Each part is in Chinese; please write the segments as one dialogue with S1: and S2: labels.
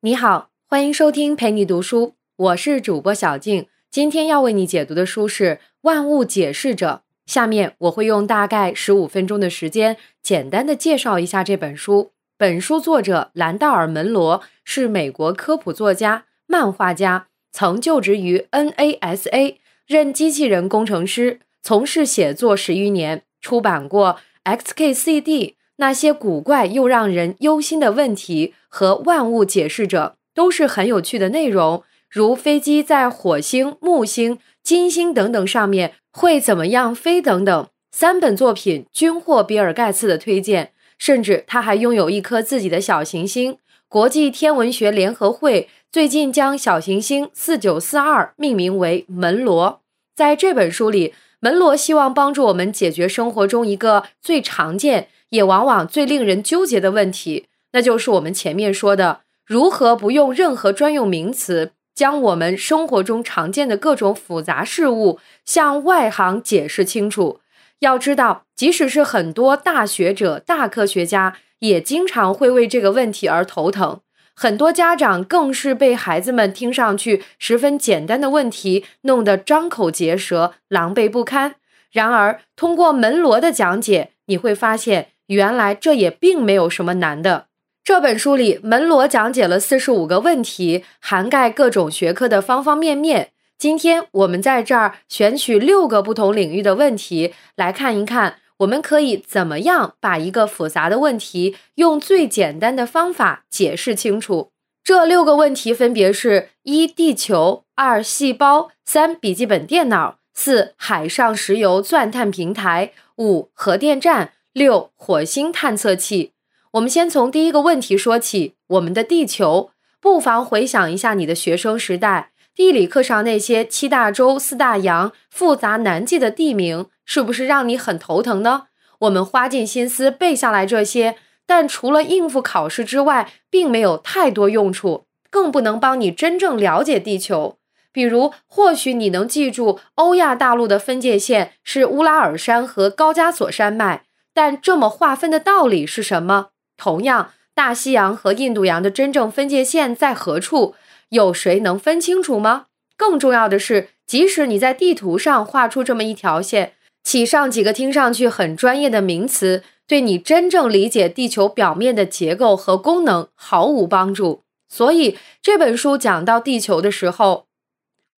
S1: 你好，欢迎收听陪你读书，我是主播小静。今天要为你解读的书是《万物解释者》。下面我会用大概十五分钟的时间，简单的介绍一下这本书。本书作者兰道尔·门罗是美国科普作家、漫画家，曾就职于 NASA，任机器人工程师，从事写作十余年，出版过《XKCD》那些古怪又让人忧心的问题和《万物解释者》，都是很有趣的内容，如飞机在火星、木星、金星等等上面会怎么样飞等等。三本作品均获比尔·盖茨的推荐。甚至他还拥有一颗自己的小行星。国际天文学联合会最近将小行星四九四二命名为门罗。在这本书里，门罗希望帮助我们解决生活中一个最常见也往往最令人纠结的问题，那就是我们前面说的如何不用任何专用名词，将我们生活中常见的各种复杂事物向外行解释清楚。要知道，即使是很多大学者、大科学家，也经常会为这个问题而头疼。很多家长更是被孩子们听上去十分简单的问题弄得张口结舌、狼狈不堪。然而，通过门罗的讲解，你会发现，原来这也并没有什么难的。这本书里，门罗讲解了四十五个问题，涵盖各种学科的方方面面。今天我们在这儿选取六个不同领域的问题来看一看，我们可以怎么样把一个复杂的问题用最简单的方法解释清楚。这六个问题分别是：一、地球；二、细胞；三、笔记本电脑；四、海上石油钻探平台；五、核电站；六、火星探测器。我们先从第一个问题说起：我们的地球。不妨回想一下你的学生时代。地理课上那些七大洲、四大洋复杂难记的地名，是不是让你很头疼呢？我们花尽心思背下来这些，但除了应付考试之外，并没有太多用处，更不能帮你真正了解地球。比如，或许你能记住欧亚大陆的分界线是乌拉尔山和高加索山脉，但这么划分的道理是什么？同样，大西洋和印度洋的真正分界线在何处？有谁能分清楚吗？更重要的是，即使你在地图上画出这么一条线，起上几个听上去很专业的名词，对你真正理解地球表面的结构和功能毫无帮助。所以这本书讲到地球的时候，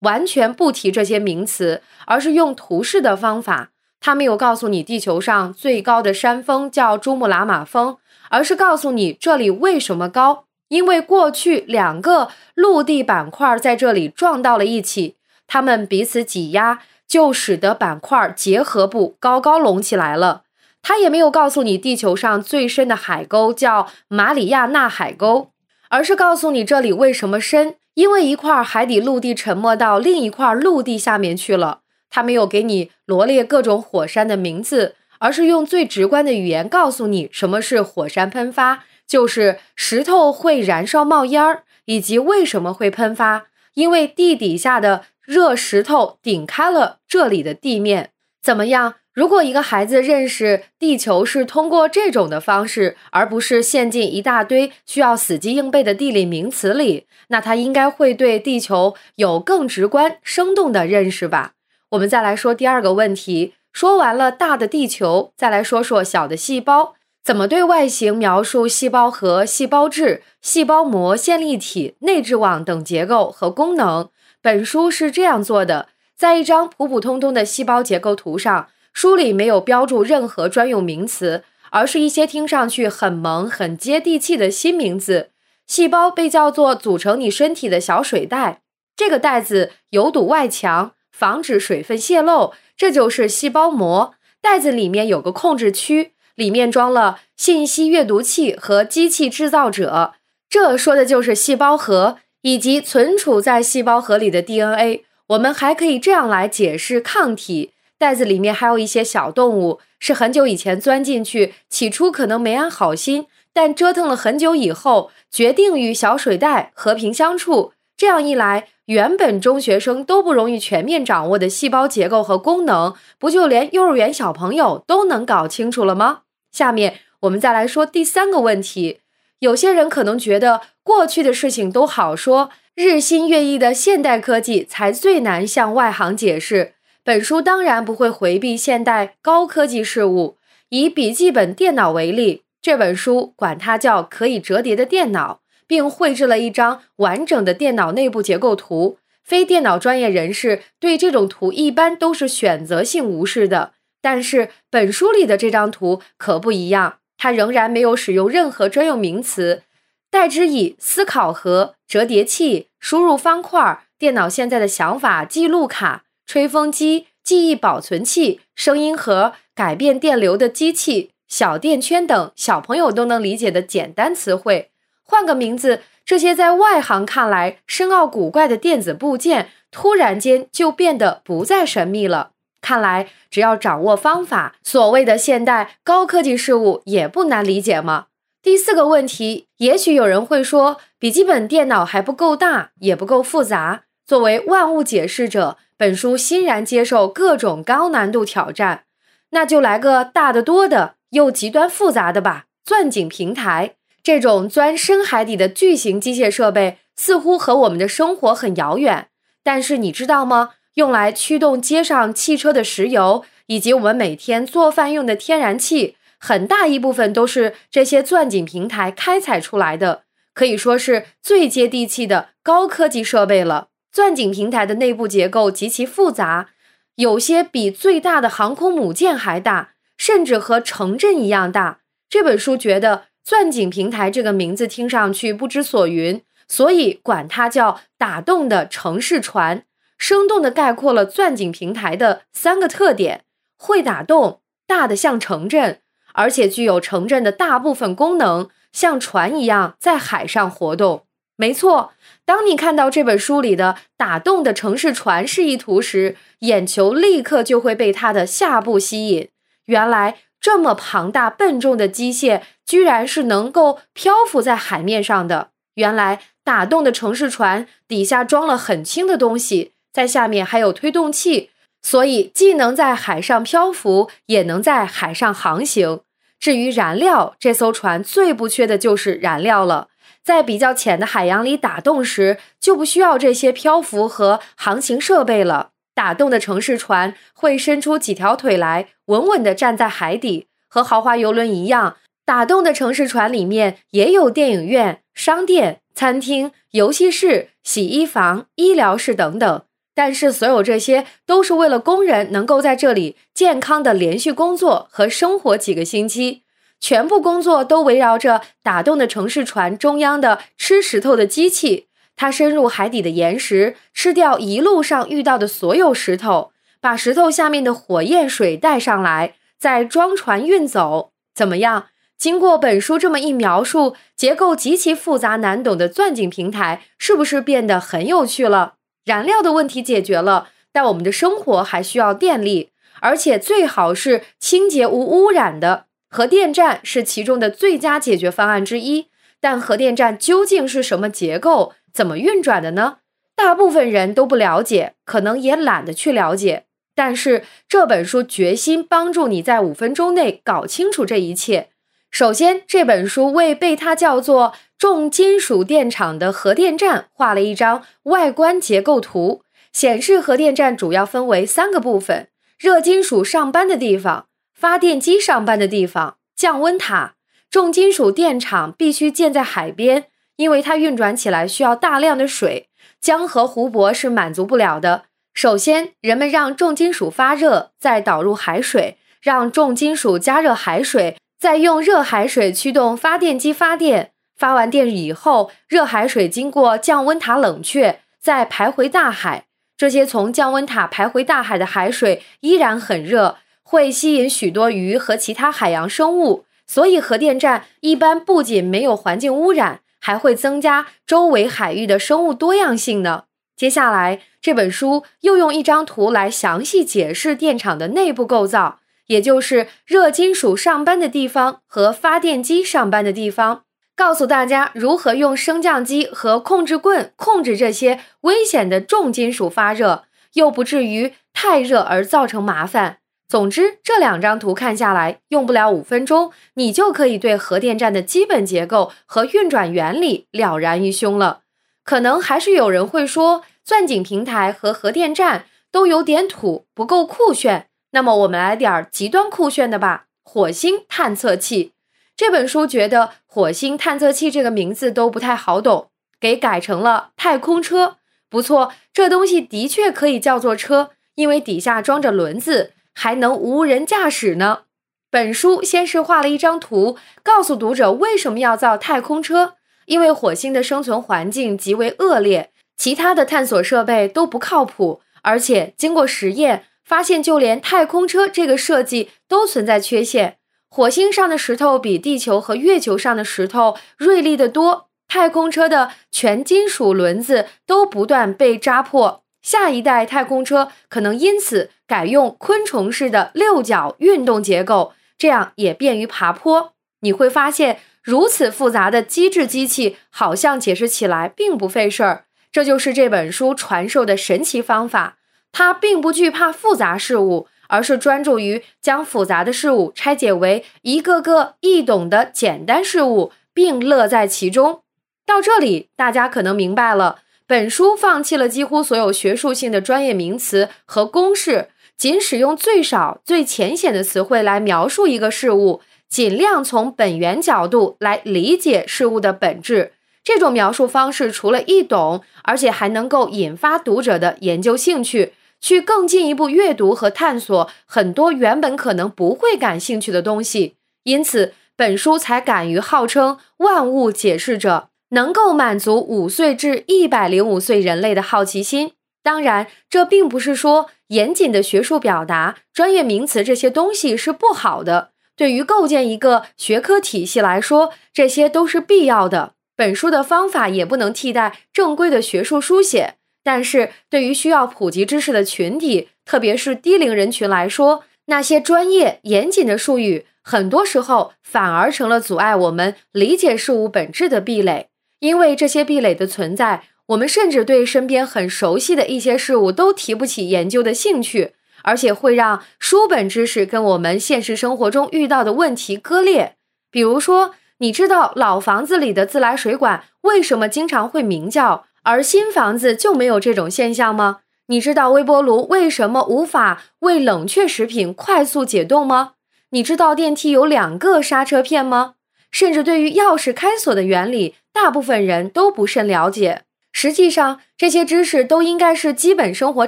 S1: 完全不提这些名词，而是用图示的方法。他没有告诉你地球上最高的山峰叫珠穆朗玛峰，而是告诉你这里为什么高。因为过去两个陆地板块在这里撞到了一起，它们彼此挤压，就使得板块结合部高高隆起来了。他也没有告诉你地球上最深的海沟叫马里亚纳海沟，而是告诉你这里为什么深，因为一块海底陆地沉没到另一块陆地下面去了。他没有给你罗列各种火山的名字，而是用最直观的语言告诉你什么是火山喷发。就是石头会燃烧冒烟儿，以及为什么会喷发？因为地底下的热石头顶开了这里的地面。怎么样？如果一个孩子认识地球是通过这种的方式，而不是陷进一大堆需要死记硬背的地理名词里，那他应该会对地球有更直观、生动的认识吧？我们再来说第二个问题。说完了大的地球，再来说说小的细胞。怎么对外形描述细胞核、细胞质、细胞膜、线粒体、内质网等结构和功能？本书是这样做的：在一张普普通通的细胞结构图上，书里没有标注任何专用名词，而是一些听上去很萌、很接地气的新名字。细胞被叫做组成你身体的小水袋，这个袋子有堵外墙，防止水分泄漏，这就是细胞膜。袋子里面有个控制区。里面装了信息阅读器和机器制造者，这说的就是细胞核以及存储在细胞核里的 DNA。我们还可以这样来解释抗体。袋子里面还有一些小动物，是很久以前钻进去，起初可能没安好心，但折腾了很久以后，决定与小水袋和平相处。这样一来，原本中学生都不容易全面掌握的细胞结构和功能，不就连幼儿园小朋友都能搞清楚了吗？下面我们再来说第三个问题。有些人可能觉得过去的事情都好说，日新月异的现代科技才最难向外行解释。本书当然不会回避现代高科技事物。以笔记本电脑为例，这本书管它叫可以折叠的电脑，并绘制了一张完整的电脑内部结构图。非电脑专业人士对这种图一般都是选择性无视的，但是本书里的这张图可不一样，它仍然没有使用任何专用名词，代之以思考盒、折叠器、输入方块、电脑现在的想法记录卡、吹风机、记忆保存器、声音盒、改变电流的机器、小电圈等小朋友都能理解的简单词汇。换个名字。这些在外行看来深奥古怪的电子部件，突然间就变得不再神秘了。看来，只要掌握方法，所谓的现代高科技事物也不难理解吗？第四个问题，也许有人会说，笔记本电脑还不够大，也不够复杂。作为万物解释者，本书欣然接受各种高难度挑战，那就来个大得多的又极端复杂的吧——钻井平台。这种钻深海底的巨型机械设备似乎和我们的生活很遥远，但是你知道吗？用来驱动街上汽车的石油，以及我们每天做饭用的天然气，很大一部分都是这些钻井平台开采出来的，可以说是最接地气的高科技设备了。钻井平台的内部结构极其复杂，有些比最大的航空母舰还大，甚至和城镇一样大。这本书觉得。钻井平台这个名字听上去不知所云，所以管它叫打洞的城市船，生动地概括了钻井平台的三个特点：会打洞、大的像城镇，而且具有城镇的大部分功能，像船一样在海上活动。没错，当你看到这本书里的打洞的城市船示意图时，眼球立刻就会被它的下部吸引。原来。这么庞大笨重的机械，居然是能够漂浮在海面上的。原来打洞的城市船底下装了很轻的东西，在下面还有推动器，所以既能在海上漂浮，也能在海上航行。至于燃料，这艘船最不缺的就是燃料了。在比较浅的海洋里打洞时，就不需要这些漂浮和航行设备了。打洞的城市船会伸出几条腿来，稳稳地站在海底，和豪华游轮一样。打洞的城市船里面也有电影院、商店、餐厅、游戏室、洗衣房、医疗室等等。但是，所有这些都是为了工人能够在这里健康的连续工作和生活几个星期。全部工作都围绕着打洞的城市船中央的吃石头的机器。它深入海底的岩石，吃掉一路上遇到的所有石头，把石头下面的火焰水带上来，再装船运走。怎么样？经过本书这么一描述，结构极其复杂难懂的钻井平台，是不是变得很有趣了？燃料的问题解决了，但我们的生活还需要电力，而且最好是清洁无污染的。核电站是其中的最佳解决方案之一，但核电站究竟是什么结构？怎么运转的呢？大部分人都不了解，可能也懒得去了解。但是这本书决心帮助你在五分钟内搞清楚这一切。首先，这本书为被它叫做“重金属电厂”的核电站画了一张外观结构图，显示核电站主要分为三个部分：热金属上班的地方、发电机上班的地方、降温塔。重金属电厂必须建在海边。因为它运转起来需要大量的水，江河湖泊是满足不了的。首先，人们让重金属发热，再导入海水，让重金属加热海水，再用热海水驱动发电机发电。发完电以后，热海水经过降温塔冷却，再排回大海。这些从降温塔排回大海的海水依然很热，会吸引许多鱼和其他海洋生物。所以，核电站一般不仅没有环境污染。还会增加周围海域的生物多样性呢。接下来，这本书又用一张图来详细解释电厂的内部构造，也就是热金属上班的地方和发电机上班的地方，告诉大家如何用升降机和控制棍控制这些危险的重金属发热，又不至于太热而造成麻烦。总之，这两张图看下来，用不了五分钟，你就可以对核电站的基本结构和运转原理了然于胸了。可能还是有人会说，钻井平台和核电站都有点土，不够酷炫。那么我们来点儿极端酷炫的吧，火星探测器。这本书觉得火星探测器这个名字都不太好懂，给改成了太空车。不错，这东西的确可以叫做车，因为底下装着轮子，还能无人驾驶呢。本书先是画了一张图，告诉读者为什么要造太空车。因为火星的生存环境极为恶劣，其他的探索设备都不靠谱，而且经过实验发现，就连太空车这个设计都存在缺陷。火星上的石头比地球和月球上的石头锐利得多，太空车的全金属轮子都不断被扎破。下一代太空车可能因此改用昆虫式的六角运动结构，这样也便于爬坡。你会发现。如此复杂的机制机器，好像解释起来并不费事儿。这就是这本书传授的神奇方法。它并不惧怕复杂事物，而是专注于将复杂的事物拆解为一个个易懂的简单事物，并乐在其中。到这里，大家可能明白了，本书放弃了几乎所有学术性的专业名词和公式，仅使用最少、最浅显的词汇来描述一个事物。尽量从本源角度来理解事物的本质，这种描述方式除了易懂，而且还能够引发读者的研究兴趣，去更进一步阅读和探索很多原本可能不会感兴趣的东西。因此，本书才敢于号称万物解释者，能够满足五岁至一百零五岁人类的好奇心。当然，这并不是说严谨的学术表达、专业名词这些东西是不好的。对于构建一个学科体系来说，这些都是必要的。本书的方法也不能替代正规的学术书写，但是对于需要普及知识的群体，特别是低龄人群来说，那些专业严谨的术语，很多时候反而成了阻碍我们理解事物本质的壁垒。因为这些壁垒的存在，我们甚至对身边很熟悉的一些事物都提不起研究的兴趣。而且会让书本知识跟我们现实生活中遇到的问题割裂。比如说，你知道老房子里的自来水管为什么经常会鸣叫，而新房子就没有这种现象吗？你知道微波炉为什么无法为冷却食品快速解冻吗？你知道电梯有两个刹车片吗？甚至对于钥匙开锁的原理，大部分人都不甚了解。实际上，这些知识都应该是基本生活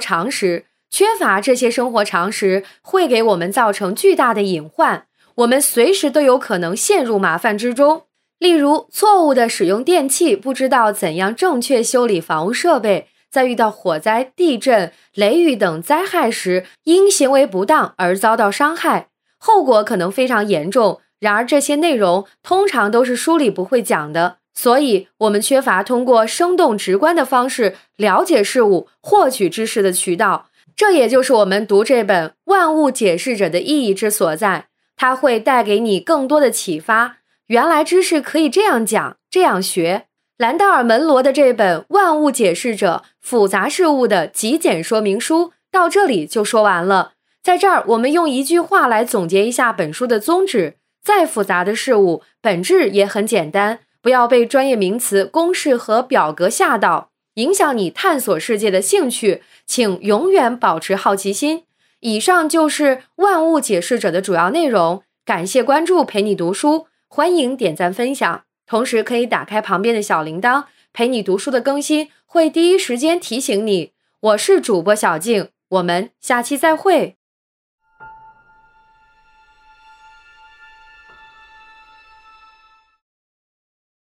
S1: 常识。缺乏这些生活常识，会给我们造成巨大的隐患。我们随时都有可能陷入麻烦之中。例如，错误的使用电器，不知道怎样正确修理房屋设备，在遇到火灾、地震、雷雨等灾害时，因行为不当而遭到伤害，后果可能非常严重。然而，这些内容通常都是书里不会讲的，所以我们缺乏通过生动直观的方式了解事物、获取知识的渠道。这也就是我们读这本《万物解释者》的意义之所在，它会带给你更多的启发。原来知识可以这样讲、这样学。兰道尔·门罗的这本《万物解释者：复杂事物的极简说明书》到这里就说完了。在这儿，我们用一句话来总结一下本书的宗旨：再复杂的事物，本质也很简单。不要被专业名词、公式和表格吓到。影响你探索世界的兴趣，请永远保持好奇心。以上就是《万物解释者》的主要内容。感谢关注，陪你读书，欢迎点赞分享，同时可以打开旁边的小铃铛，陪你读书的更新会第一时间提醒你。我是主播小静，我们下期再会。